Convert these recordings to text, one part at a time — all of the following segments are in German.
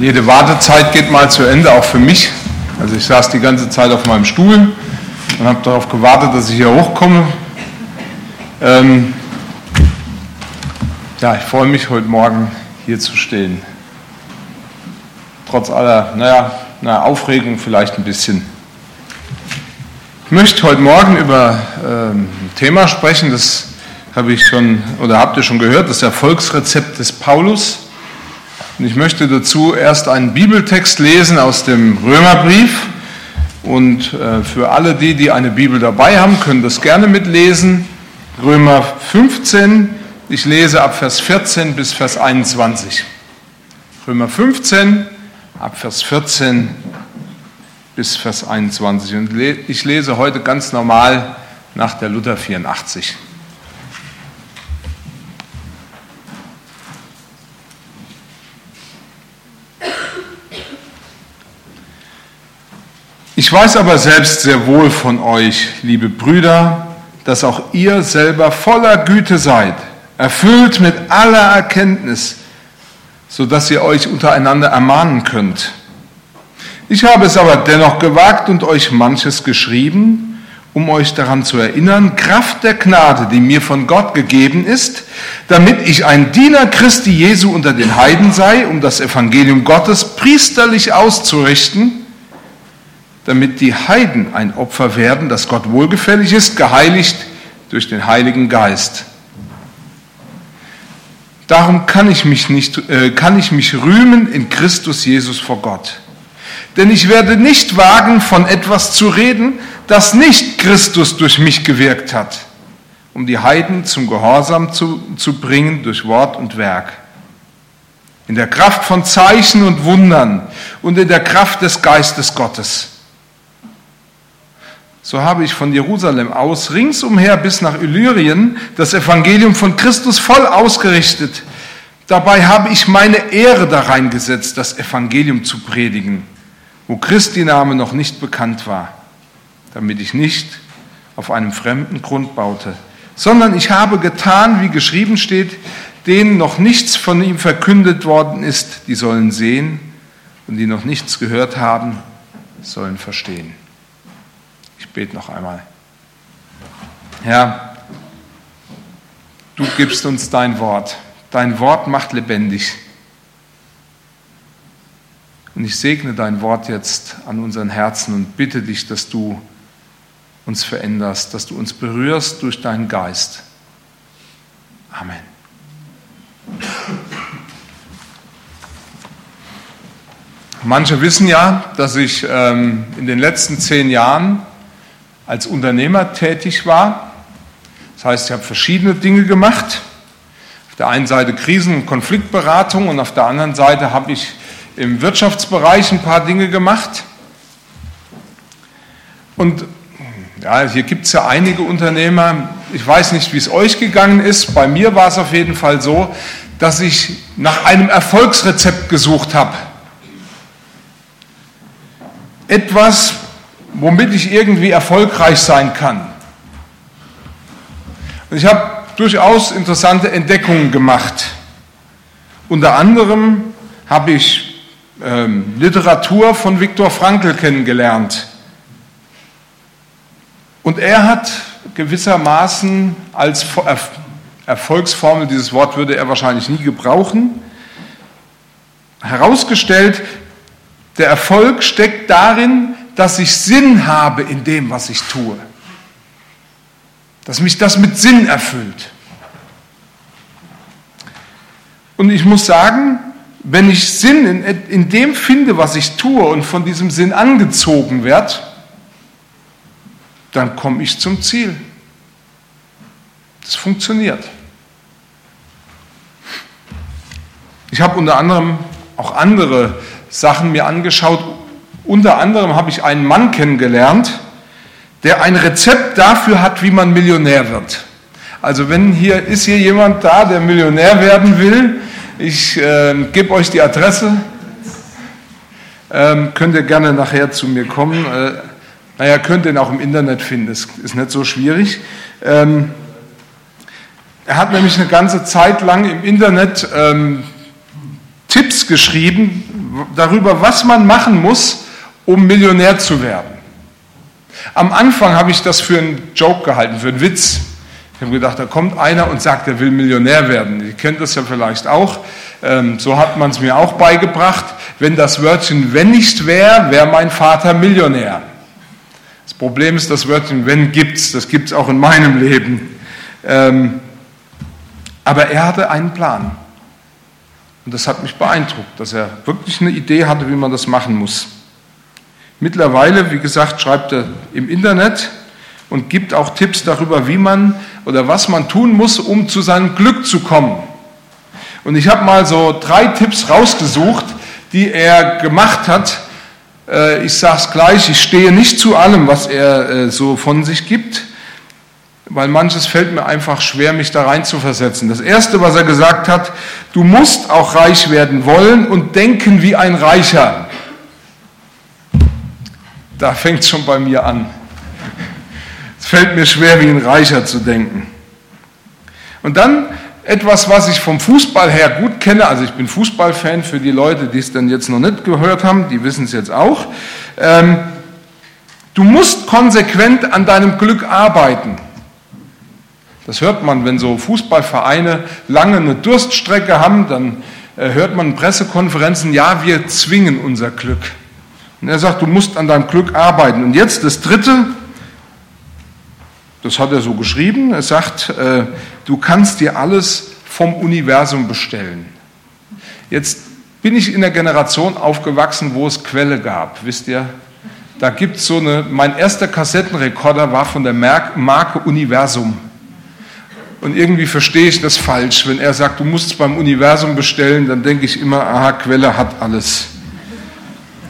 Jede Wartezeit geht mal zu Ende, auch für mich. Also ich saß die ganze Zeit auf meinem Stuhl und habe darauf gewartet, dass ich hier hochkomme. Ähm ja, ich freue mich heute Morgen hier zu stehen. Trotz aller, naja, naja Aufregung vielleicht ein bisschen. Ich möchte heute Morgen über ähm, ein Thema sprechen, das habe ich schon oder habt ihr schon gehört, das Erfolgsrezept des Paulus. Und ich möchte dazu erst einen Bibeltext lesen aus dem Römerbrief. Und äh, für alle die, die eine Bibel dabei haben, können das gerne mitlesen. Römer 15, ich lese ab Vers 14 bis Vers 21. Römer 15, ab Vers 14 bis Vers 21. Und ich lese heute ganz normal nach der Luther 84. Ich weiß aber selbst sehr wohl von euch, liebe Brüder, dass auch ihr selber voller Güte seid, erfüllt mit aller Erkenntnis, so dass ihr euch untereinander ermahnen könnt. Ich habe es aber dennoch gewagt und euch manches geschrieben, um euch daran zu erinnern, Kraft der Gnade, die mir von Gott gegeben ist, damit ich ein Diener Christi Jesu unter den Heiden sei, um das Evangelium Gottes priesterlich auszurichten, damit die Heiden ein Opfer werden, das Gott wohlgefällig ist, geheiligt durch den Heiligen Geist. Darum kann ich mich, nicht, äh, kann ich mich rühmen in Christus Jesus vor Gott. Denn ich werde nicht wagen, von etwas zu reden, das nicht Christus durch mich gewirkt hat, um die Heiden zum Gehorsam zu, zu bringen durch Wort und Werk. In der Kraft von Zeichen und Wundern und in der Kraft des Geistes Gottes so habe ich von Jerusalem aus ringsumher bis nach Illyrien das Evangelium von Christus voll ausgerichtet. Dabei habe ich meine Ehre da reingesetzt, das Evangelium zu predigen, wo Christi Name noch nicht bekannt war, damit ich nicht auf einem fremden Grund baute, sondern ich habe getan, wie geschrieben steht, denen noch nichts von ihm verkündet worden ist, die sollen sehen und die noch nichts gehört haben, sollen verstehen. Bete noch einmal. Herr, du gibst uns dein Wort. Dein Wort macht lebendig. Und ich segne dein Wort jetzt an unseren Herzen und bitte dich, dass du uns veränderst, dass du uns berührst durch deinen Geist. Amen. Manche wissen ja, dass ich ähm, in den letzten zehn Jahren als Unternehmer tätig war. Das heißt, ich habe verschiedene Dinge gemacht. Auf der einen Seite Krisen- und Konfliktberatung und auf der anderen Seite habe ich im Wirtschaftsbereich ein paar Dinge gemacht. Und ja, hier gibt es ja einige Unternehmer. Ich weiß nicht, wie es euch gegangen ist. Bei mir war es auf jeden Fall so, dass ich nach einem Erfolgsrezept gesucht habe. Etwas, womit ich irgendwie erfolgreich sein kann. Und ich habe durchaus interessante Entdeckungen gemacht. Unter anderem habe ich ähm, Literatur von Viktor Frankl kennengelernt. Und er hat gewissermaßen als Erfolgsformel, dieses Wort würde er wahrscheinlich nie gebrauchen, herausgestellt, der Erfolg steckt darin, dass ich Sinn habe in dem, was ich tue. Dass mich das mit Sinn erfüllt. Und ich muss sagen, wenn ich Sinn in, in dem finde, was ich tue und von diesem Sinn angezogen werde, dann komme ich zum Ziel. Das funktioniert. Ich habe unter anderem auch andere Sachen mir angeschaut, unter anderem habe ich einen Mann kennengelernt, der ein Rezept dafür hat, wie man Millionär wird. Also wenn hier ist hier jemand da, der Millionär werden will, ich äh, gebe euch die Adresse, ähm, könnt ihr gerne nachher zu mir kommen. Äh, naja, könnt ihr ihn auch im Internet finden, das ist nicht so schwierig. Ähm, er hat nämlich eine ganze Zeit lang im Internet ähm, Tipps geschrieben, darüber, was man machen muss, um Millionär zu werden. Am Anfang habe ich das für einen Joke gehalten, für einen Witz. Ich habe gedacht, da kommt einer und sagt, er will Millionär werden. Ihr kennt das ja vielleicht auch. Ähm, so hat man es mir auch beigebracht. Wenn das Wörtchen wenn nicht wäre, wäre mein Vater Millionär. Das Problem ist, das Wörtchen wenn gibt's. Das gibt es auch in meinem Leben. Ähm, aber er hatte einen Plan. Und das hat mich beeindruckt, dass er wirklich eine Idee hatte, wie man das machen muss. Mittlerweile, wie gesagt, schreibt er im Internet und gibt auch Tipps darüber, wie man oder was man tun muss, um zu seinem Glück zu kommen. Und ich habe mal so drei Tipps rausgesucht, die er gemacht hat. Äh, ich sage es gleich, ich stehe nicht zu allem, was er äh, so von sich gibt, weil manches fällt mir einfach schwer, mich da rein zu versetzen. Das Erste, was er gesagt hat, du musst auch reich werden wollen und denken wie ein Reicher. Da fängt es schon bei mir an. Es fällt mir schwer, wie ein Reicher zu denken. Und dann etwas, was ich vom Fußball her gut kenne, also ich bin Fußballfan für die Leute, die es dann jetzt noch nicht gehört haben, die wissen es jetzt auch. Ähm, du musst konsequent an deinem Glück arbeiten. Das hört man, wenn so Fußballvereine lange eine Durststrecke haben, dann äh, hört man Pressekonferenzen, ja, wir zwingen unser Glück. Und er sagt, du musst an deinem Glück arbeiten. Und jetzt das Dritte, das hat er so geschrieben, er sagt, äh, du kannst dir alles vom Universum bestellen. Jetzt bin ich in der Generation aufgewachsen, wo es Quelle gab, wisst ihr? Da gibt es so eine, mein erster Kassettenrekorder war von der Marke Universum. Und irgendwie verstehe ich das falsch. Wenn er sagt, du musst es beim Universum bestellen, dann denke ich immer, aha, Quelle hat alles.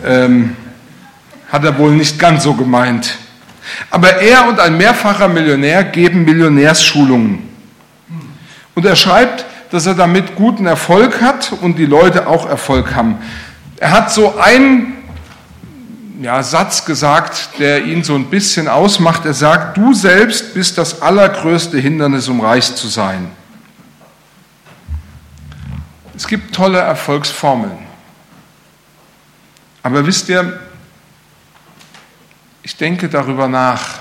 Ähm, hat er wohl nicht ganz so gemeint. Aber er und ein mehrfacher Millionär geben Millionärsschulungen. Und er schreibt, dass er damit guten Erfolg hat und die Leute auch Erfolg haben. Er hat so einen ja, Satz gesagt, der ihn so ein bisschen ausmacht. Er sagt, du selbst bist das allergrößte Hindernis, um reich zu sein. Es gibt tolle Erfolgsformeln. Aber wisst ihr, ich denke darüber nach.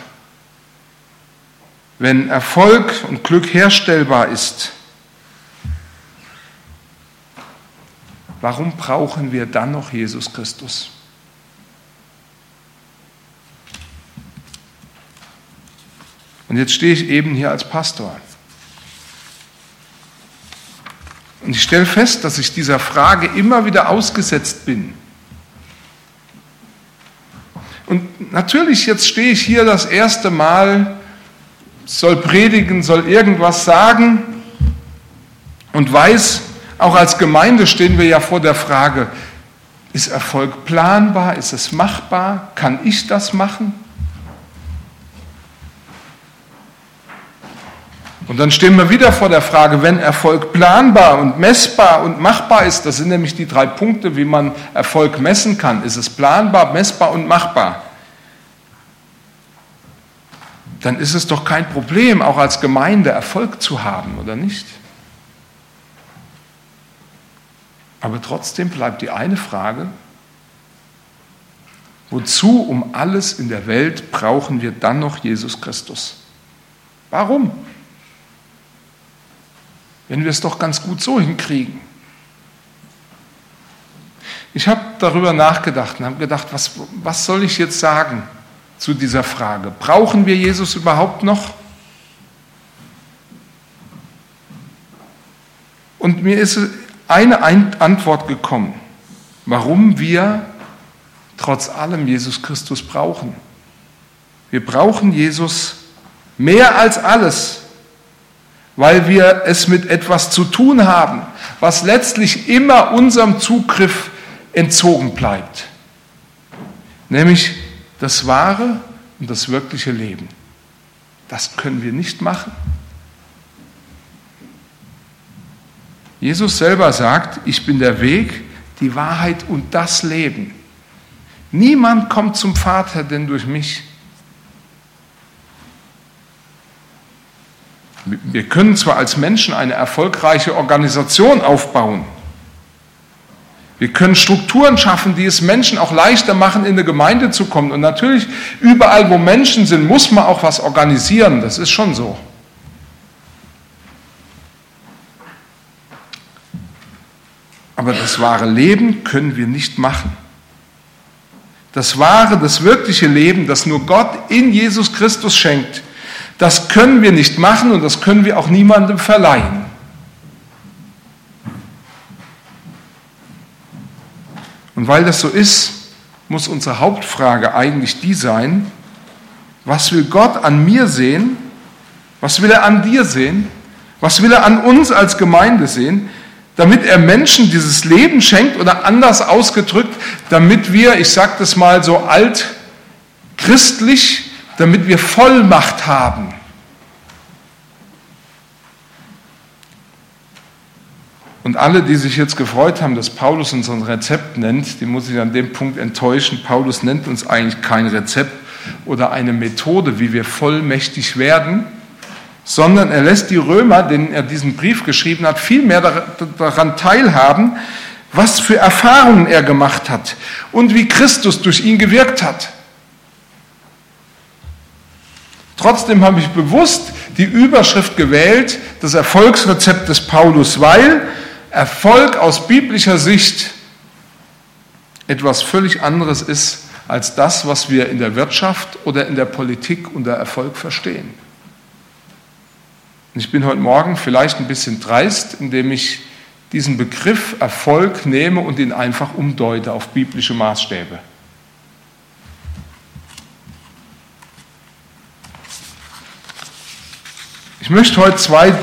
Wenn Erfolg und Glück herstellbar ist, warum brauchen wir dann noch Jesus Christus? Und jetzt stehe ich eben hier als Pastor. Und ich stelle fest, dass ich dieser Frage immer wieder ausgesetzt bin. Und natürlich, jetzt stehe ich hier das erste Mal, soll predigen, soll irgendwas sagen und weiß, auch als Gemeinde stehen wir ja vor der Frage, ist Erfolg planbar? Ist es machbar? Kann ich das machen? Und dann stehen wir wieder vor der Frage, wenn Erfolg planbar und messbar und machbar ist, das sind nämlich die drei Punkte, wie man Erfolg messen kann. Ist es planbar, messbar und machbar? Dann ist es doch kein Problem, auch als Gemeinde Erfolg zu haben, oder nicht? Aber trotzdem bleibt die eine Frage, wozu um alles in der Welt brauchen wir dann noch Jesus Christus? Warum? wenn wir es doch ganz gut so hinkriegen. Ich habe darüber nachgedacht und habe gedacht, was, was soll ich jetzt sagen zu dieser Frage? Brauchen wir Jesus überhaupt noch? Und mir ist eine Antwort gekommen, warum wir trotz allem Jesus Christus brauchen. Wir brauchen Jesus mehr als alles weil wir es mit etwas zu tun haben, was letztlich immer unserem Zugriff entzogen bleibt, nämlich das wahre und das wirkliche Leben. Das können wir nicht machen. Jesus selber sagt, ich bin der Weg, die Wahrheit und das Leben. Niemand kommt zum Vater denn durch mich. Wir können zwar als Menschen eine erfolgreiche Organisation aufbauen, Wir können Strukturen schaffen, die es Menschen auch leichter machen, in eine Gemeinde zu kommen. Und natürlich, überall, wo Menschen sind, muss man auch was organisieren. Das ist schon so. Aber das wahre Leben können wir nicht machen. Das wahre, das wirkliche Leben, das nur Gott in Jesus Christus schenkt, das können wir nicht machen und das können wir auch niemandem verleihen. Und weil das so ist, muss unsere Hauptfrage eigentlich die sein, was will Gott an mir sehen? Was will er an dir sehen? Was will er an uns als Gemeinde sehen? damit er Menschen dieses Leben schenkt oder anders ausgedrückt, damit wir, ich sage das mal so alt christlich, damit wir Vollmacht haben. Und alle, die sich jetzt gefreut haben, dass Paulus uns ein Rezept nennt, die muss ich an dem Punkt enttäuschen. Paulus nennt uns eigentlich kein Rezept oder eine Methode, wie wir vollmächtig werden, sondern er lässt die Römer, denen er diesen Brief geschrieben hat, viel mehr daran teilhaben, was für Erfahrungen er gemacht hat und wie Christus durch ihn gewirkt hat. Trotzdem habe ich bewusst die Überschrift gewählt, das Erfolgsrezept des Paulus, weil Erfolg aus biblischer Sicht etwas völlig anderes ist als das, was wir in der Wirtschaft oder in der Politik unter Erfolg verstehen. Und ich bin heute Morgen vielleicht ein bisschen dreist, indem ich diesen Begriff Erfolg nehme und ihn einfach umdeute auf biblische Maßstäbe. Ich möchte heute zwei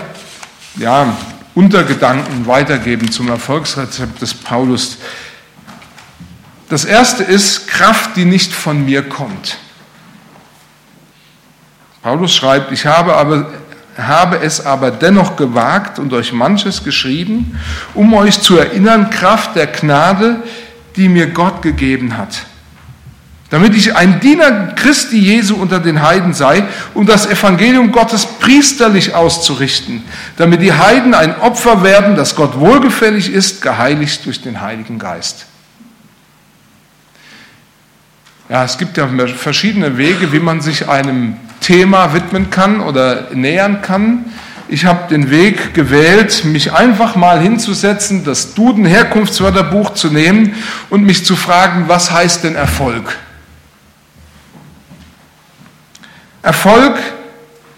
ja, Untergedanken weitergeben zum Erfolgsrezept des Paulus. Das erste ist Kraft, die nicht von mir kommt. Paulus schreibt, ich habe aber habe es aber dennoch gewagt und euch manches geschrieben, um euch zu erinnern, Kraft der Gnade, die mir Gott gegeben hat. Damit ich ein Diener Christi Jesu unter den Heiden sei, um das Evangelium Gottes priesterlich auszurichten, damit die Heiden ein Opfer werden, das Gott wohlgefällig ist, geheiligt durch den Heiligen Geist. Ja, es gibt ja verschiedene Wege, wie man sich einem Thema widmen kann oder nähern kann. Ich habe den Weg gewählt, mich einfach mal hinzusetzen, das Duden Herkunftswörterbuch zu nehmen und mich zu fragen, was heißt denn Erfolg? Erfolg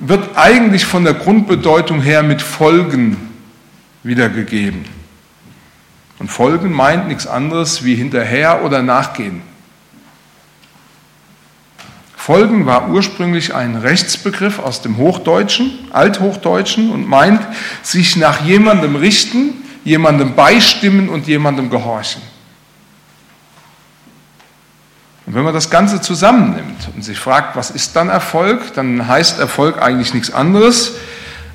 wird eigentlich von der Grundbedeutung her mit Folgen wiedergegeben. Und Folgen meint nichts anderes wie hinterher oder nachgehen. Folgen war ursprünglich ein Rechtsbegriff aus dem Hochdeutschen, Althochdeutschen und meint sich nach jemandem richten, jemandem beistimmen und jemandem gehorchen. Und wenn man das Ganze zusammennimmt und sich fragt, was ist dann Erfolg, dann heißt Erfolg eigentlich nichts anderes,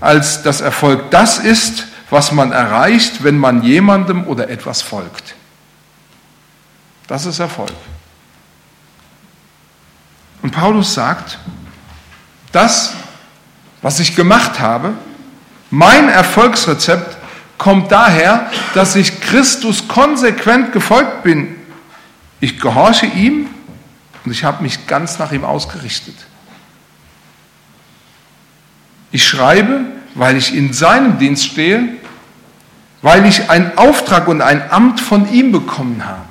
als dass Erfolg das ist, was man erreicht, wenn man jemandem oder etwas folgt. Das ist Erfolg. Und Paulus sagt, das, was ich gemacht habe, mein Erfolgsrezept kommt daher, dass ich Christus konsequent gefolgt bin. Ich gehorche ihm und ich habe mich ganz nach ihm ausgerichtet. Ich schreibe, weil ich in seinem Dienst stehe, weil ich einen Auftrag und ein Amt von ihm bekommen habe.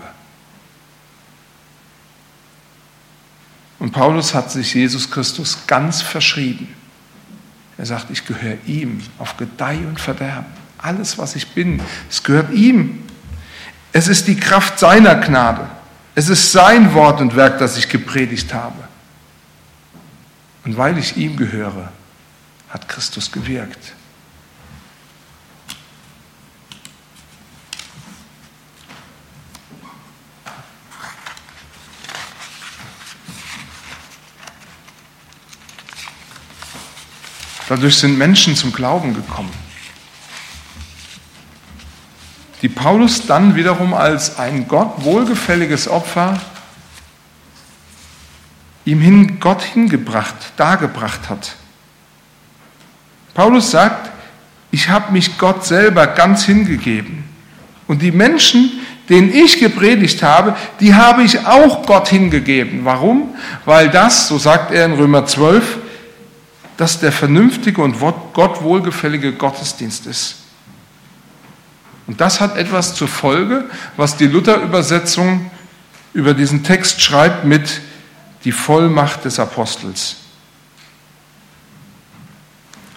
Und Paulus hat sich Jesus Christus ganz verschrieben. Er sagt, ich gehöre ihm auf Gedeih und Verderben. Alles, was ich bin, es gehört ihm. Es ist die Kraft seiner Gnade. Es ist sein Wort und Werk, das ich gepredigt habe. Und weil ich ihm gehöre, hat Christus gewirkt. Dadurch sind Menschen zum Glauben gekommen, die Paulus dann wiederum als ein Gott wohlgefälliges Opfer ihm hin Gott hingebracht, dargebracht hat. Paulus sagt, ich habe mich Gott selber ganz hingegeben. Und die Menschen, den ich gepredigt habe, die habe ich auch Gott hingegeben. Warum? Weil das, so sagt er in Römer 12, dass der vernünftige und Gott wohlgefällige Gottesdienst ist. Und das hat etwas zur Folge, was die Luther-Übersetzung über diesen Text schreibt mit die Vollmacht des Apostels.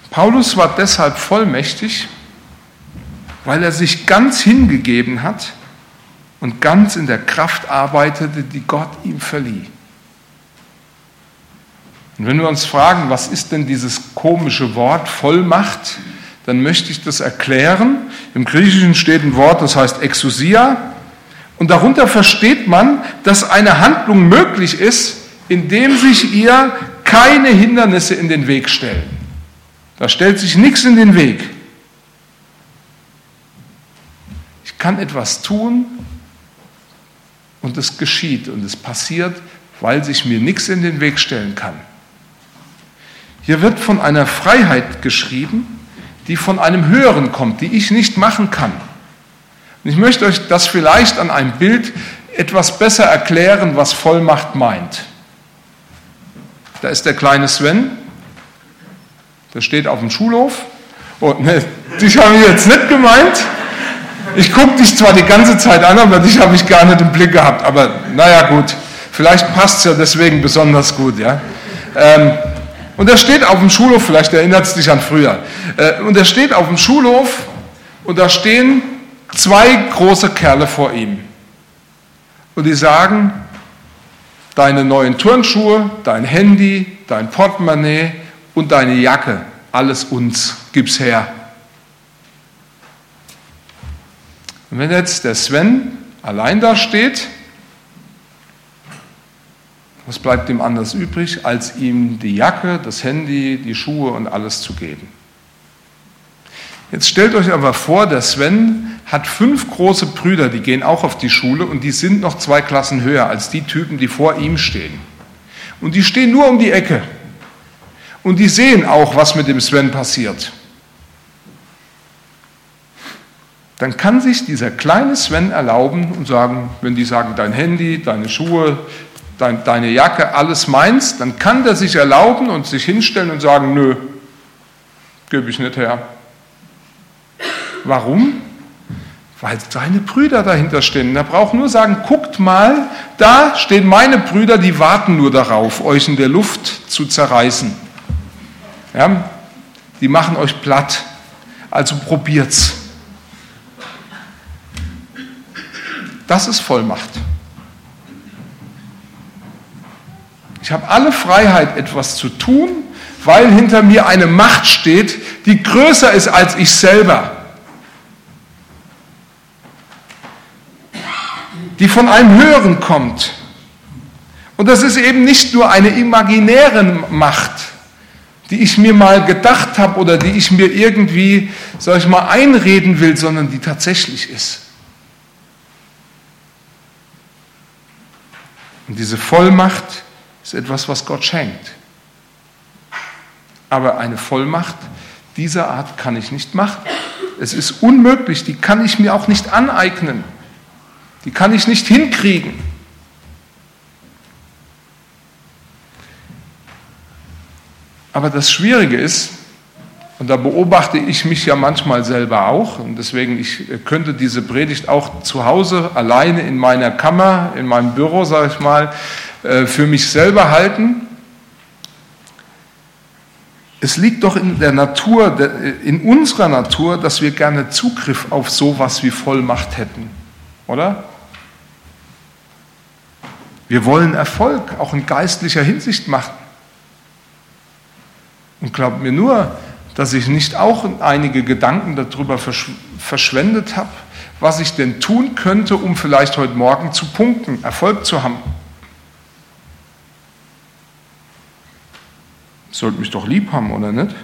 Paulus war deshalb vollmächtig, weil er sich ganz hingegeben hat und ganz in der Kraft arbeitete, die Gott ihm verlieh. Und wenn wir uns fragen, was ist denn dieses komische Wort Vollmacht, dann möchte ich das erklären. Im Griechischen steht ein Wort, das heißt Exousia. Und darunter versteht man, dass eine Handlung möglich ist, indem sich ihr keine Hindernisse in den Weg stellen. Da stellt sich nichts in den Weg. Ich kann etwas tun und es geschieht und es passiert, weil sich mir nichts in den Weg stellen kann. Hier wird von einer Freiheit geschrieben, die von einem Höheren kommt, die ich nicht machen kann. Und ich möchte euch das vielleicht an einem Bild etwas besser erklären, was Vollmacht meint. Da ist der kleine Sven, der steht auf dem Schulhof. Und ne, dich habe ich jetzt nicht gemeint. Ich gucke dich zwar die ganze Zeit an, aber dich habe ich gar nicht im Blick gehabt. Aber naja, gut. Vielleicht passt es ja deswegen besonders gut. Ja? Ähm, und er steht auf dem Schulhof, vielleicht erinnert es dich an früher. Äh, und er steht auf dem Schulhof und da stehen zwei große Kerle vor ihm. Und die sagen, deine neuen Turnschuhe, dein Handy, dein Portemonnaie und deine Jacke, alles uns, gib's her. Und wenn jetzt der Sven allein da steht, was bleibt ihm anders übrig, als ihm die Jacke, das Handy, die Schuhe und alles zu geben? Jetzt stellt euch aber vor, der Sven hat fünf große Brüder, die gehen auch auf die Schule und die sind noch zwei Klassen höher als die Typen, die vor ihm stehen. Und die stehen nur um die Ecke. Und die sehen auch, was mit dem Sven passiert. Dann kann sich dieser kleine Sven erlauben und sagen, wenn die sagen, dein Handy, deine Schuhe, deine Jacke, alles meins, dann kann der sich erlauben und sich hinstellen und sagen, nö, gebe ich nicht her. Warum? Weil seine Brüder dahinter stehen. Er braucht nur sagen, guckt mal, da stehen meine Brüder, die warten nur darauf, euch in der Luft zu zerreißen. Ja? Die machen euch platt. Also probiert's. Das ist Vollmacht. Ich habe alle Freiheit, etwas zu tun, weil hinter mir eine Macht steht, die größer ist als ich selber. Die von einem Höheren kommt. Und das ist eben nicht nur eine imaginäre Macht, die ich mir mal gedacht habe oder die ich mir irgendwie, sag ich mal, einreden will, sondern die tatsächlich ist. Und diese Vollmacht ist etwas, was Gott schenkt. Aber eine Vollmacht dieser Art kann ich nicht machen. Es ist unmöglich, die kann ich mir auch nicht aneignen. Die kann ich nicht hinkriegen. Aber das Schwierige ist, und da beobachte ich mich ja manchmal selber auch, und deswegen ich könnte diese Predigt auch zu Hause alleine in meiner Kammer, in meinem Büro, sage ich mal, äh, für mich selber halten. Es liegt doch in der Natur, in unserer Natur, dass wir gerne Zugriff auf sowas wie Vollmacht hätten, oder? Wir wollen Erfolg auch in geistlicher Hinsicht machen. Und glaubt mir nur, dass ich nicht auch einige Gedanken darüber verschwendet habe, was ich denn tun könnte, um vielleicht heute Morgen zu punkten, Erfolg zu haben. Sollte mich doch lieb haben, oder nicht?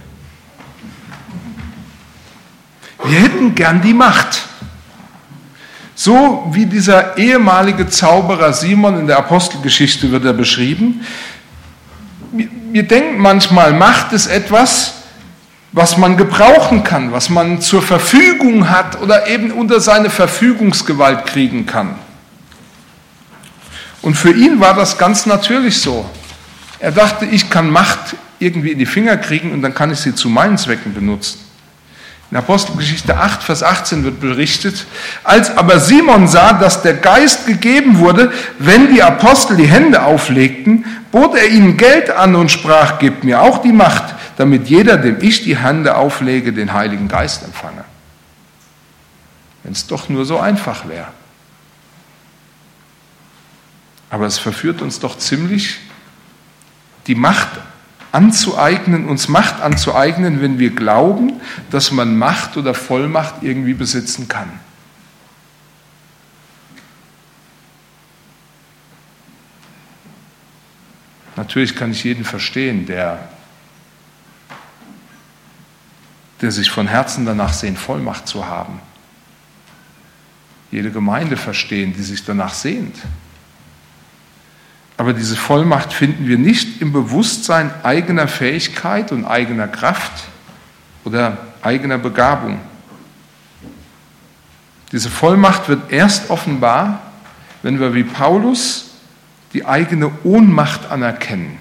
Wir hätten gern die Macht. So wie dieser ehemalige Zauberer Simon in der Apostelgeschichte wird er beschrieben, wir denken manchmal, Macht ist etwas, was man gebrauchen kann, was man zur Verfügung hat oder eben unter seine Verfügungsgewalt kriegen kann. Und für ihn war das ganz natürlich so. Er dachte, ich kann Macht irgendwie in die Finger kriegen und dann kann ich sie zu meinen Zwecken benutzen. In Apostelgeschichte 8, Vers 18 wird berichtet, als aber Simon sah, dass der Geist gegeben wurde, wenn die Apostel die Hände auflegten, bot er ihnen Geld an und sprach, gebt mir auch die Macht, damit jeder, dem ich die Hände auflege, den Heiligen Geist empfange. Wenn es doch nur so einfach wäre. Aber es verführt uns doch ziemlich, die Macht anzueignen, uns Macht anzueignen, wenn wir glauben, dass man Macht oder Vollmacht irgendwie besitzen kann. Natürlich kann ich jeden verstehen, der, der sich von Herzen danach sehnt, Vollmacht zu haben. Jede Gemeinde verstehen, die sich danach sehnt. Aber diese Vollmacht finden wir nicht im Bewusstsein eigener Fähigkeit und eigener Kraft oder eigener Begabung. Diese Vollmacht wird erst offenbar, wenn wir wie Paulus die eigene Ohnmacht anerkennen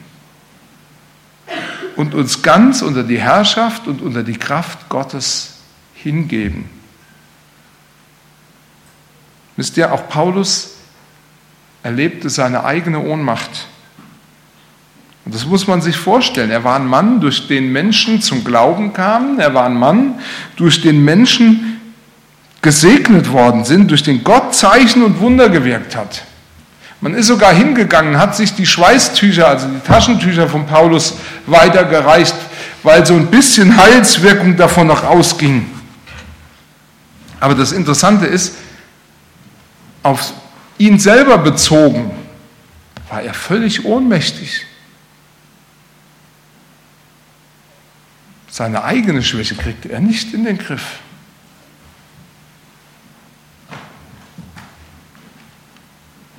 und uns ganz unter die Herrschaft und unter die Kraft Gottes hingeben. Wisst ihr, auch Paulus erlebte seine eigene Ohnmacht. Und das muss man sich vorstellen. Er war ein Mann, durch den Menschen zum Glauben kamen. Er war ein Mann, durch den Menschen gesegnet worden sind, durch den Gott Zeichen und Wunder gewirkt hat. Man ist sogar hingegangen, hat sich die Schweißtücher, also die Taschentücher von Paulus weitergereicht, weil so ein bisschen Heilswirkung davon noch ausging. Aber das Interessante ist, auf ihn selber bezogen, war er völlig ohnmächtig. Seine eigene Schwäche kriegte er nicht in den Griff.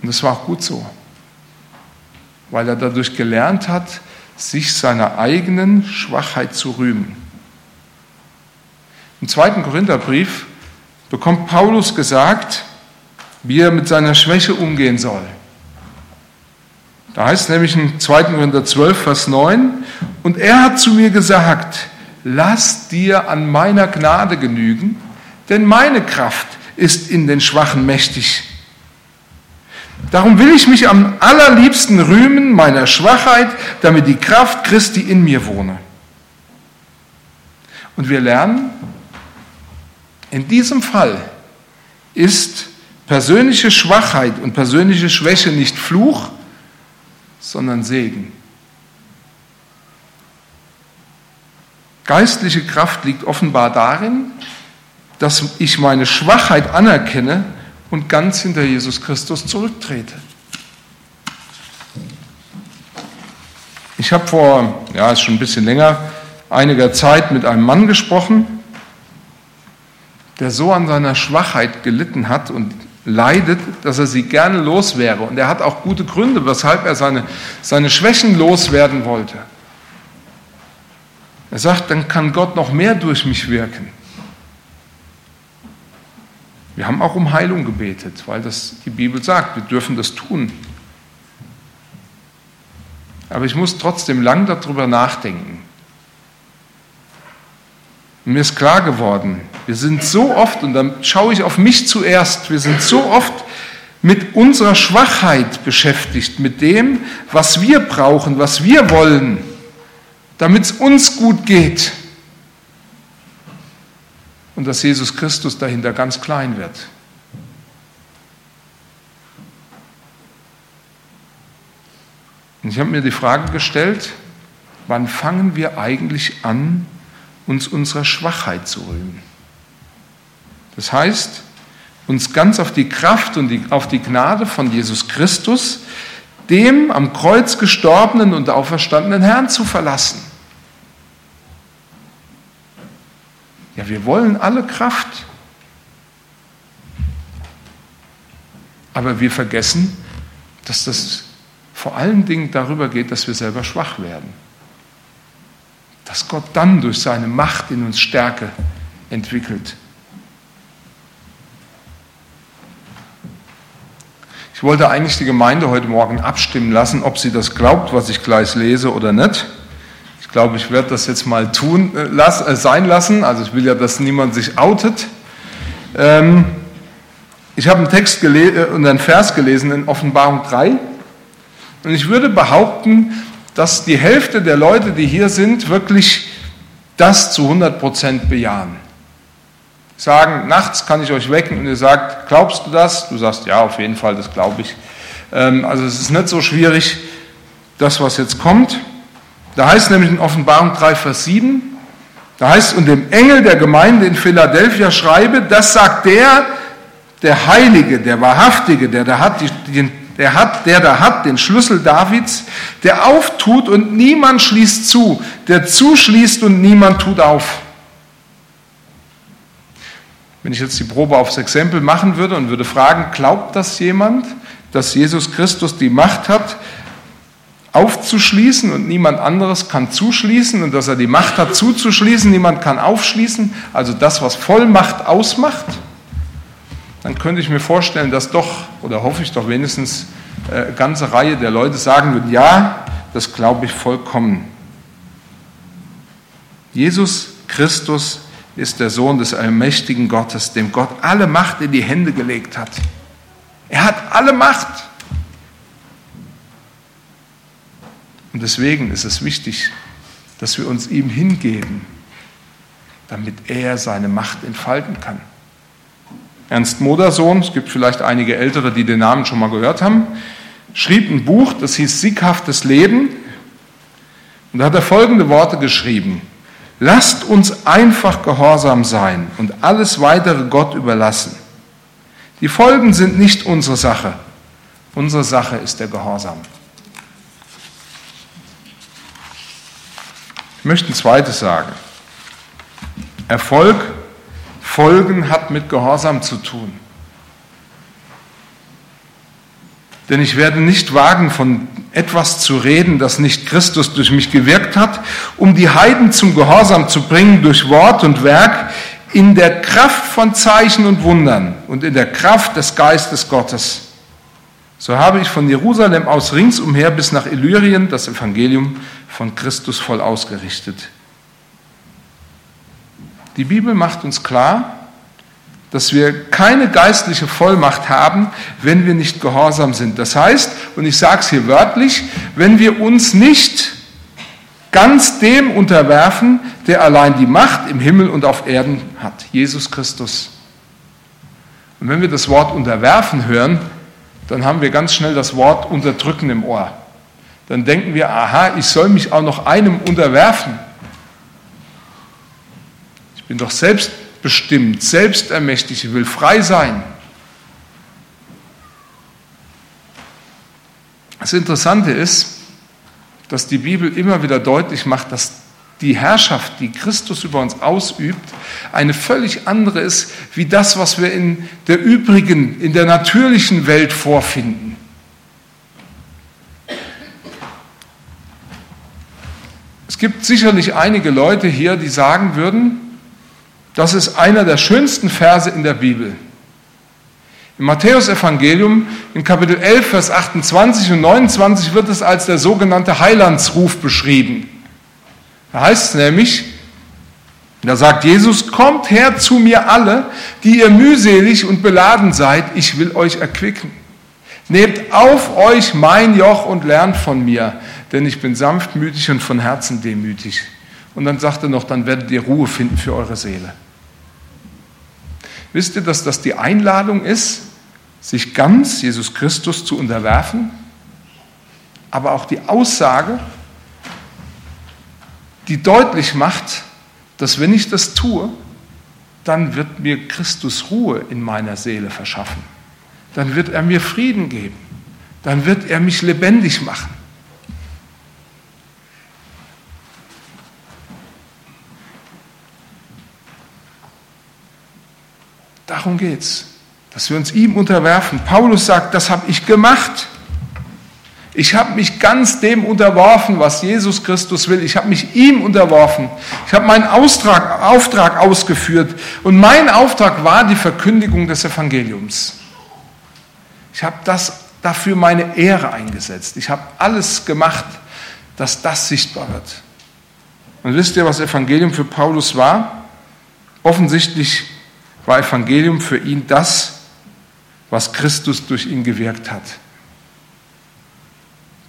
Und das war auch gut so, weil er dadurch gelernt hat, sich seiner eigenen Schwachheit zu rühmen. Im zweiten Korintherbrief bekommt Paulus gesagt, wie er mit seiner Schwäche umgehen soll. Da heißt es nämlich in 2. Korinther 12, Vers 9, und er hat zu mir gesagt, lass dir an meiner Gnade genügen, denn meine Kraft ist in den Schwachen mächtig. Darum will ich mich am allerliebsten rühmen meiner Schwachheit, damit die Kraft Christi in mir wohne. Und wir lernen, in diesem Fall ist persönliche Schwachheit und persönliche Schwäche nicht Fluch, sondern Segen. Geistliche Kraft liegt offenbar darin, dass ich meine Schwachheit anerkenne und ganz hinter Jesus Christus zurücktrete. Ich habe vor, ja, ist schon ein bisschen länger, einiger Zeit mit einem Mann gesprochen, der so an seiner Schwachheit gelitten hat und leidet, dass er sie gerne los wäre. Und er hat auch gute Gründe, weshalb er seine, seine Schwächen loswerden wollte. Er sagt, dann kann Gott noch mehr durch mich wirken. Wir haben auch um Heilung gebetet, weil das die Bibel sagt, wir dürfen das tun. Aber ich muss trotzdem lang darüber nachdenken. Und mir ist klar geworden, wir sind so oft, und dann schaue ich auf mich zuerst, wir sind so oft mit unserer Schwachheit beschäftigt, mit dem, was wir brauchen, was wir wollen, damit es uns gut geht. Und dass Jesus Christus dahinter ganz klein wird. Und ich habe mir die Frage gestellt, wann fangen wir eigentlich an, uns unserer Schwachheit zu rühmen. Das heißt, uns ganz auf die Kraft und die, auf die Gnade von Jesus Christus, dem am Kreuz gestorbenen und auferstandenen Herrn zu verlassen. Ja, wir wollen alle Kraft. Aber wir vergessen, dass das vor allen Dingen darüber geht, dass wir selber schwach werden dass Gott dann durch seine Macht in uns Stärke entwickelt. Ich wollte eigentlich die Gemeinde heute Morgen abstimmen lassen, ob sie das glaubt, was ich gleich lese oder nicht. Ich glaube, ich werde das jetzt mal tun, äh, las, äh, sein lassen. Also ich will ja, dass niemand sich outet. Ähm, ich habe einen Text äh, und einen Vers gelesen in Offenbarung 3 und ich würde behaupten, dass die Hälfte der Leute, die hier sind, wirklich das zu 100 Prozent bejahen. Sagen, nachts kann ich euch wecken und ihr sagt, glaubst du das? Du sagst, ja, auf jeden Fall, das glaube ich. Ähm, also es ist nicht so schwierig, das, was jetzt kommt. Da heißt nämlich in Offenbarung 3, Vers 7, da heißt, und dem Engel der Gemeinde in Philadelphia schreibe, das sagt der, der Heilige, der Wahrhaftige, der da hat, den, der hat, der da hat den Schlüssel Davids, der auftut und niemand schließt zu, der zuschließt und niemand tut auf. Wenn ich jetzt die Probe aufs Exempel machen würde und würde fragen, glaubt das jemand, dass Jesus Christus die Macht hat, aufzuschließen und niemand anderes kann zuschließen und dass er die Macht hat zuzuschließen, niemand kann aufschließen, also das, was Vollmacht ausmacht, dann könnte ich mir vorstellen, dass doch, oder hoffe ich doch wenigstens, äh, eine ganze Reihe der Leute sagen würden, ja, das glaube ich vollkommen. Jesus Christus ist der Sohn des allmächtigen Gottes, dem Gott alle Macht in die Hände gelegt hat. Er hat alle Macht. Und deswegen ist es wichtig, dass wir uns ihm hingeben, damit er seine Macht entfalten kann. Ernst Modersohn, es gibt vielleicht einige Ältere, die den Namen schon mal gehört haben, schrieb ein Buch, das hieß Sieghaftes Leben. Und da hat er folgende Worte geschrieben. Lasst uns einfach gehorsam sein und alles weitere Gott überlassen. Die Folgen sind nicht unsere Sache. Unsere Sache ist der Gehorsam. Ich möchte ein zweites sagen. Erfolg, Folgen hat mit Gehorsam zu tun. Denn ich werde nicht wagen, von etwas zu reden, das nicht Christus durch mich gewirkt hat, um die Heiden zum Gehorsam zu bringen durch Wort und Werk in der Kraft von Zeichen und Wundern und in der Kraft des Geistes Gottes. So habe ich von Jerusalem aus ringsumher bis nach Illyrien das Evangelium von Christus voll ausgerichtet. Die Bibel macht uns klar, dass wir keine geistliche Vollmacht haben, wenn wir nicht gehorsam sind. Das heißt, und ich sage es hier wörtlich, wenn wir uns nicht ganz dem unterwerfen, der allein die Macht im Himmel und auf Erden hat, Jesus Christus. Und wenn wir das Wort unterwerfen hören, dann haben wir ganz schnell das Wort unterdrücken im Ohr. Dann denken wir, aha, ich soll mich auch noch einem unterwerfen. Ich bin doch selbstbestimmt, selbstermächtigt, ich will frei sein. Das Interessante ist, dass die Bibel immer wieder deutlich macht, dass die Herrschaft, die Christus über uns ausübt, eine völlig andere ist, wie das, was wir in der übrigen, in der natürlichen Welt vorfinden. Es gibt sicherlich einige Leute hier, die sagen würden, das ist einer der schönsten Verse in der Bibel. Im Matthäusevangelium in Kapitel 11, Vers 28 und 29 wird es als der sogenannte Heilandsruf beschrieben. Da heißt es nämlich, da sagt Jesus, kommt her zu mir alle, die ihr mühselig und beladen seid, ich will euch erquicken. Nehmt auf euch mein Joch und lernt von mir, denn ich bin sanftmütig und von Herzen demütig. Und dann sagt er noch, dann werdet ihr Ruhe finden für eure Seele. Wisst ihr, dass das die Einladung ist, sich ganz Jesus Christus zu unterwerfen? Aber auch die Aussage, die deutlich macht, dass wenn ich das tue, dann wird mir Christus Ruhe in meiner Seele verschaffen. Dann wird er mir Frieden geben. Dann wird er mich lebendig machen. Darum geht's, dass wir uns ihm unterwerfen. Paulus sagt, das habe ich gemacht. Ich habe mich ganz dem unterworfen, was Jesus Christus will. Ich habe mich ihm unterworfen. Ich habe meinen Auftrag, Auftrag ausgeführt. Und mein Auftrag war die Verkündigung des Evangeliums. Ich habe das dafür meine Ehre eingesetzt. Ich habe alles gemacht, dass das sichtbar wird. Und wisst ihr, was Evangelium für Paulus war? Offensichtlich war Evangelium für ihn das, was Christus durch ihn gewirkt hat.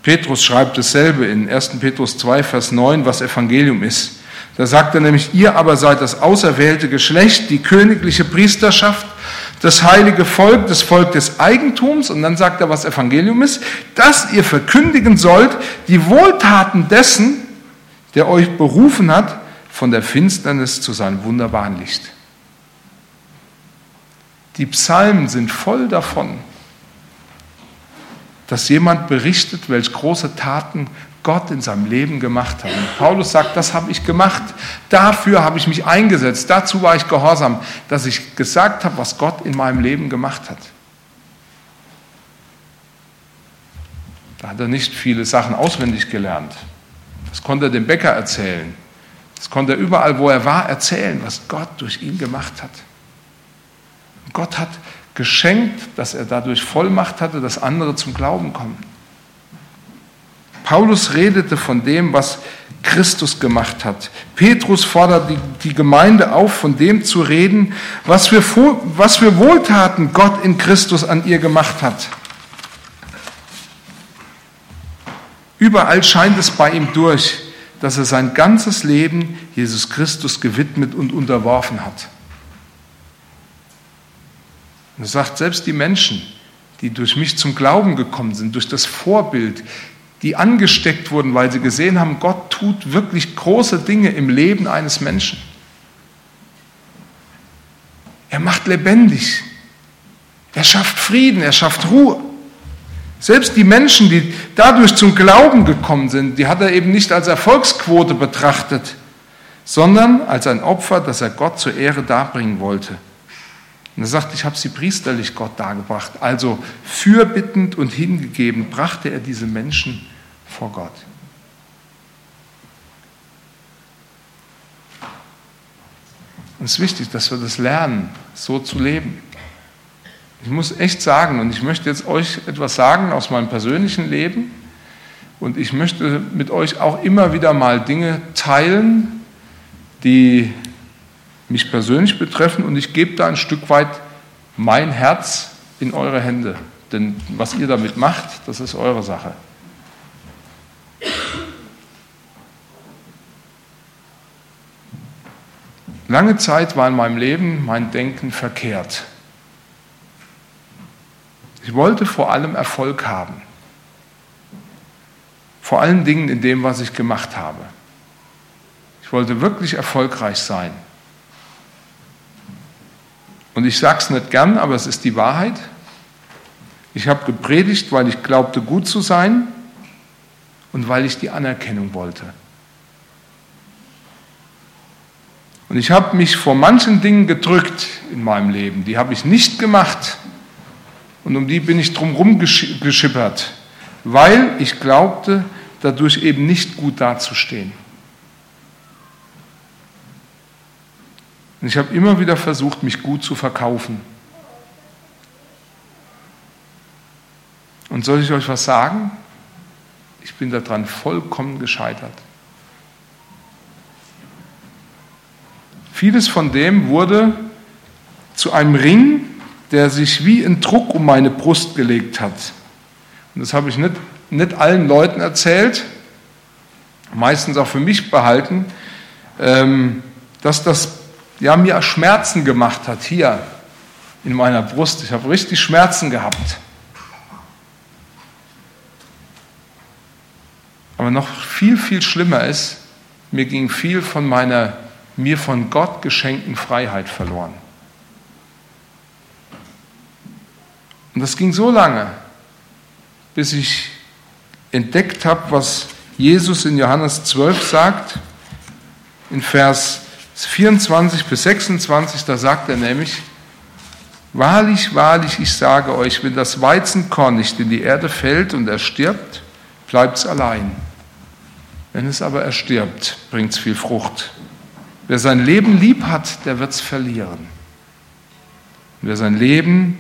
Petrus schreibt dasselbe in 1. Petrus 2, Vers 9, was Evangelium ist. Da sagt er nämlich, ihr aber seid das auserwählte Geschlecht, die königliche Priesterschaft, das heilige Volk, das Volk des Eigentums, und dann sagt er, was Evangelium ist, dass ihr verkündigen sollt die Wohltaten dessen, der euch berufen hat, von der Finsternis zu seinem wunderbaren Licht. Die Psalmen sind voll davon, dass jemand berichtet, welche große Taten Gott in seinem Leben gemacht hat. Und Paulus sagt, das habe ich gemacht, dafür habe ich mich eingesetzt, dazu war ich gehorsam, dass ich gesagt habe, was Gott in meinem Leben gemacht hat. Da hat er nicht viele Sachen auswendig gelernt. Das konnte er dem Bäcker erzählen. Das konnte er überall, wo er war, erzählen, was Gott durch ihn gemacht hat. Gott hat geschenkt, dass er dadurch Vollmacht hatte, dass andere zum Glauben kommen. Paulus redete von dem, was Christus gemacht hat. Petrus fordert die, die Gemeinde auf, von dem zu reden, was für, was für Wohltaten Gott in Christus an ihr gemacht hat. Überall scheint es bei ihm durch, dass er sein ganzes Leben Jesus Christus gewidmet und unterworfen hat. Und er sagt, selbst die Menschen, die durch mich zum Glauben gekommen sind, durch das Vorbild, die angesteckt wurden, weil sie gesehen haben, Gott tut wirklich große Dinge im Leben eines Menschen. Er macht lebendig. Er schafft Frieden, er schafft Ruhe. Selbst die Menschen, die dadurch zum Glauben gekommen sind, die hat er eben nicht als Erfolgsquote betrachtet, sondern als ein Opfer, das er Gott zur Ehre darbringen wollte. Und er sagt, ich habe sie priesterlich Gott dargebracht. Also fürbittend und hingegeben brachte er diese Menschen vor Gott. Und es ist wichtig, dass wir das lernen, so zu leben. Ich muss echt sagen, und ich möchte jetzt euch etwas sagen aus meinem persönlichen Leben, und ich möchte mit euch auch immer wieder mal Dinge teilen, die mich persönlich betreffen und ich gebe da ein Stück weit mein Herz in eure Hände. Denn was ihr damit macht, das ist eure Sache. Lange Zeit war in meinem Leben mein Denken verkehrt. Ich wollte vor allem Erfolg haben. Vor allen Dingen in dem, was ich gemacht habe. Ich wollte wirklich erfolgreich sein. Und ich sage es nicht gern, aber es ist die Wahrheit. Ich habe gepredigt, weil ich glaubte, gut zu sein und weil ich die Anerkennung wollte. Und ich habe mich vor manchen Dingen gedrückt in meinem Leben. Die habe ich nicht gemacht. Und um die bin ich drumherum geschippert, weil ich glaubte, dadurch eben nicht gut dazustehen. Und ich habe immer wieder versucht, mich gut zu verkaufen. Und soll ich euch was sagen? Ich bin daran vollkommen gescheitert. Vieles von dem wurde zu einem Ring, der sich wie ein Druck um meine Brust gelegt hat. Und das habe ich nicht, nicht allen Leuten erzählt, meistens auch für mich behalten, ähm, dass das ja, mir Schmerzen gemacht hat hier in meiner Brust. Ich habe richtig Schmerzen gehabt. Aber noch viel, viel schlimmer ist, mir ging viel von meiner mir von Gott geschenkten Freiheit verloren. Und das ging so lange, bis ich entdeckt habe, was Jesus in Johannes 12 sagt, in Vers 24 bis 26, da sagt er nämlich, Wahrlich, wahrlich, ich sage euch, wenn das Weizenkorn nicht in die Erde fällt und er stirbt, bleibt es allein. Wenn es aber erstirbt, bringt es viel Frucht. Wer sein Leben lieb hat, der wird es verlieren. Und wer sein Leben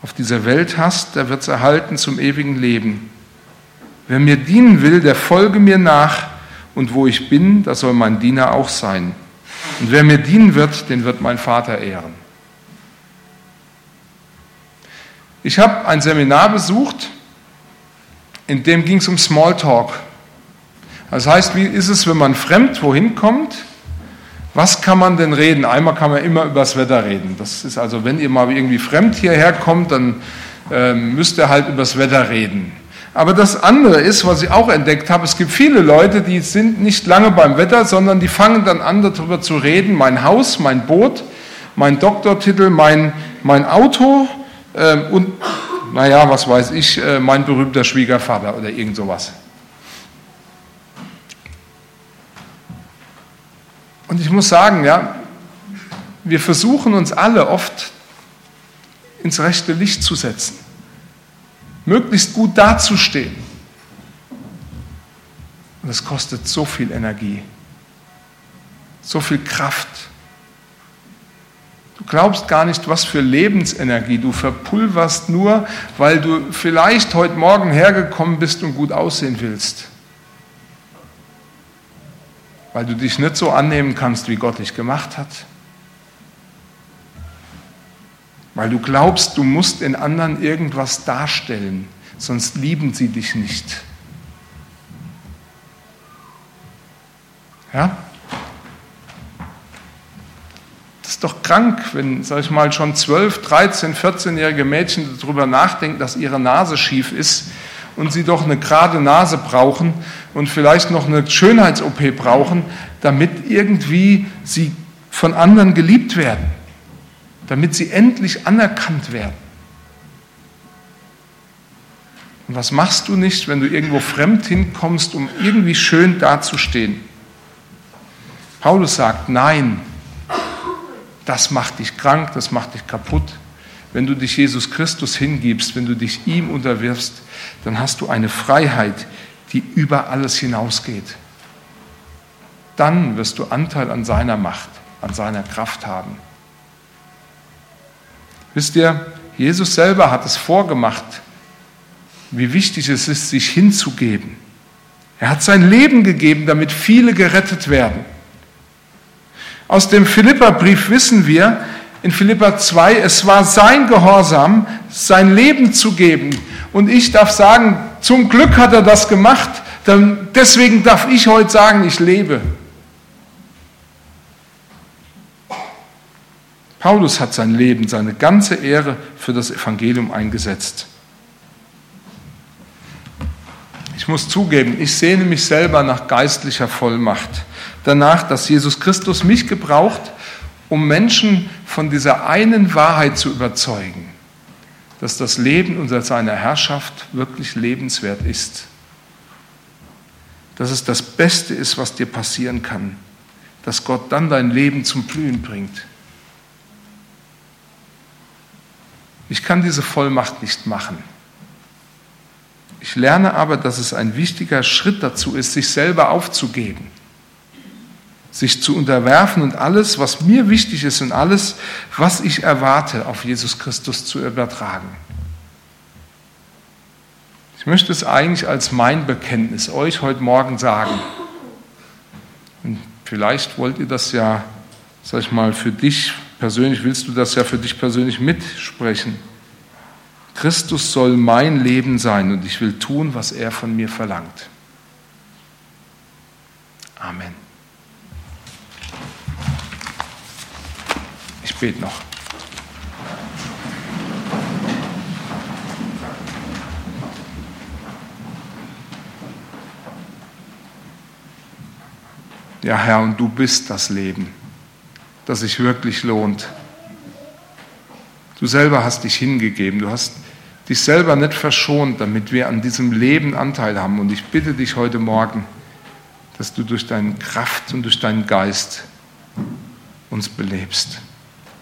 auf dieser Welt hasst, der wird es erhalten zum ewigen Leben. Wer mir dienen will, der folge mir nach, und wo ich bin, da soll mein Diener auch sein. Und wer mir dienen wird, den wird mein Vater ehren. Ich habe ein Seminar besucht, in dem ging es um Smalltalk. Das heißt, wie ist es, wenn man fremd wohin kommt? Was kann man denn reden? Einmal kann man immer über das Wetter reden. Das ist also, wenn ihr mal irgendwie fremd hierher kommt, dann äh, müsst ihr halt über das Wetter reden. Aber das andere ist, was ich auch entdeckt habe, es gibt viele Leute, die sind nicht lange beim Wetter, sondern die fangen dann an, darüber zu reden, mein Haus, mein Boot, mein Doktortitel, mein, mein Auto äh, und, naja, was weiß ich, äh, mein berühmter Schwiegervater oder irgend sowas. Und ich muss sagen, ja, wir versuchen uns alle oft ins rechte Licht zu setzen möglichst gut dazustehen. Und es kostet so viel Energie, so viel Kraft. Du glaubst gar nicht, was für Lebensenergie du verpulverst, nur weil du vielleicht heute Morgen hergekommen bist und gut aussehen willst. Weil du dich nicht so annehmen kannst, wie Gott dich gemacht hat weil du glaubst, du musst in anderen irgendwas darstellen, sonst lieben sie dich nicht. Ja? Das ist doch krank, wenn, sag ich mal, schon 12, 13, 14-jährige Mädchen darüber nachdenken, dass ihre Nase schief ist und sie doch eine gerade Nase brauchen und vielleicht noch eine Schönheits-OP brauchen, damit irgendwie sie von anderen geliebt werden damit sie endlich anerkannt werden. Und was machst du nicht, wenn du irgendwo fremd hinkommst, um irgendwie schön dazustehen? Paulus sagt, nein, das macht dich krank, das macht dich kaputt. Wenn du dich Jesus Christus hingibst, wenn du dich ihm unterwirfst, dann hast du eine Freiheit, die über alles hinausgeht. Dann wirst du Anteil an seiner Macht, an seiner Kraft haben. Wisst ihr, Jesus selber hat es vorgemacht, wie wichtig es ist, sich hinzugeben. Er hat sein Leben gegeben, damit viele gerettet werden. Aus dem Philipperbrief wissen wir, in Philippa 2, es war sein Gehorsam, sein Leben zu geben. Und ich darf sagen, zum Glück hat er das gemacht, deswegen darf ich heute sagen, ich lebe. Paulus hat sein Leben, seine ganze Ehre für das Evangelium eingesetzt. Ich muss zugeben, ich sehne mich selber nach geistlicher Vollmacht. Danach, dass Jesus Christus mich gebraucht, um Menschen von dieser einen Wahrheit zu überzeugen, dass das Leben unter seiner Herrschaft wirklich lebenswert ist. Dass es das Beste ist, was dir passieren kann. Dass Gott dann dein Leben zum Blühen bringt. Ich kann diese Vollmacht nicht machen. Ich lerne aber, dass es ein wichtiger Schritt dazu ist, sich selber aufzugeben, sich zu unterwerfen und alles, was mir wichtig ist und alles, was ich erwarte, auf Jesus Christus zu übertragen. Ich möchte es eigentlich als mein Bekenntnis euch heute Morgen sagen. Und vielleicht wollt ihr das ja, sag ich mal, für dich persönlich willst du das ja für dich persönlich mitsprechen. Christus soll mein Leben sein und ich will tun, was er von mir verlangt. Amen. Ich bete noch. Ja, Herr, und du bist das Leben das sich wirklich lohnt. Du selber hast dich hingegeben, du hast dich selber nicht verschont, damit wir an diesem Leben Anteil haben. Und ich bitte dich heute Morgen, dass du durch deine Kraft und durch deinen Geist uns belebst.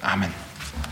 Amen.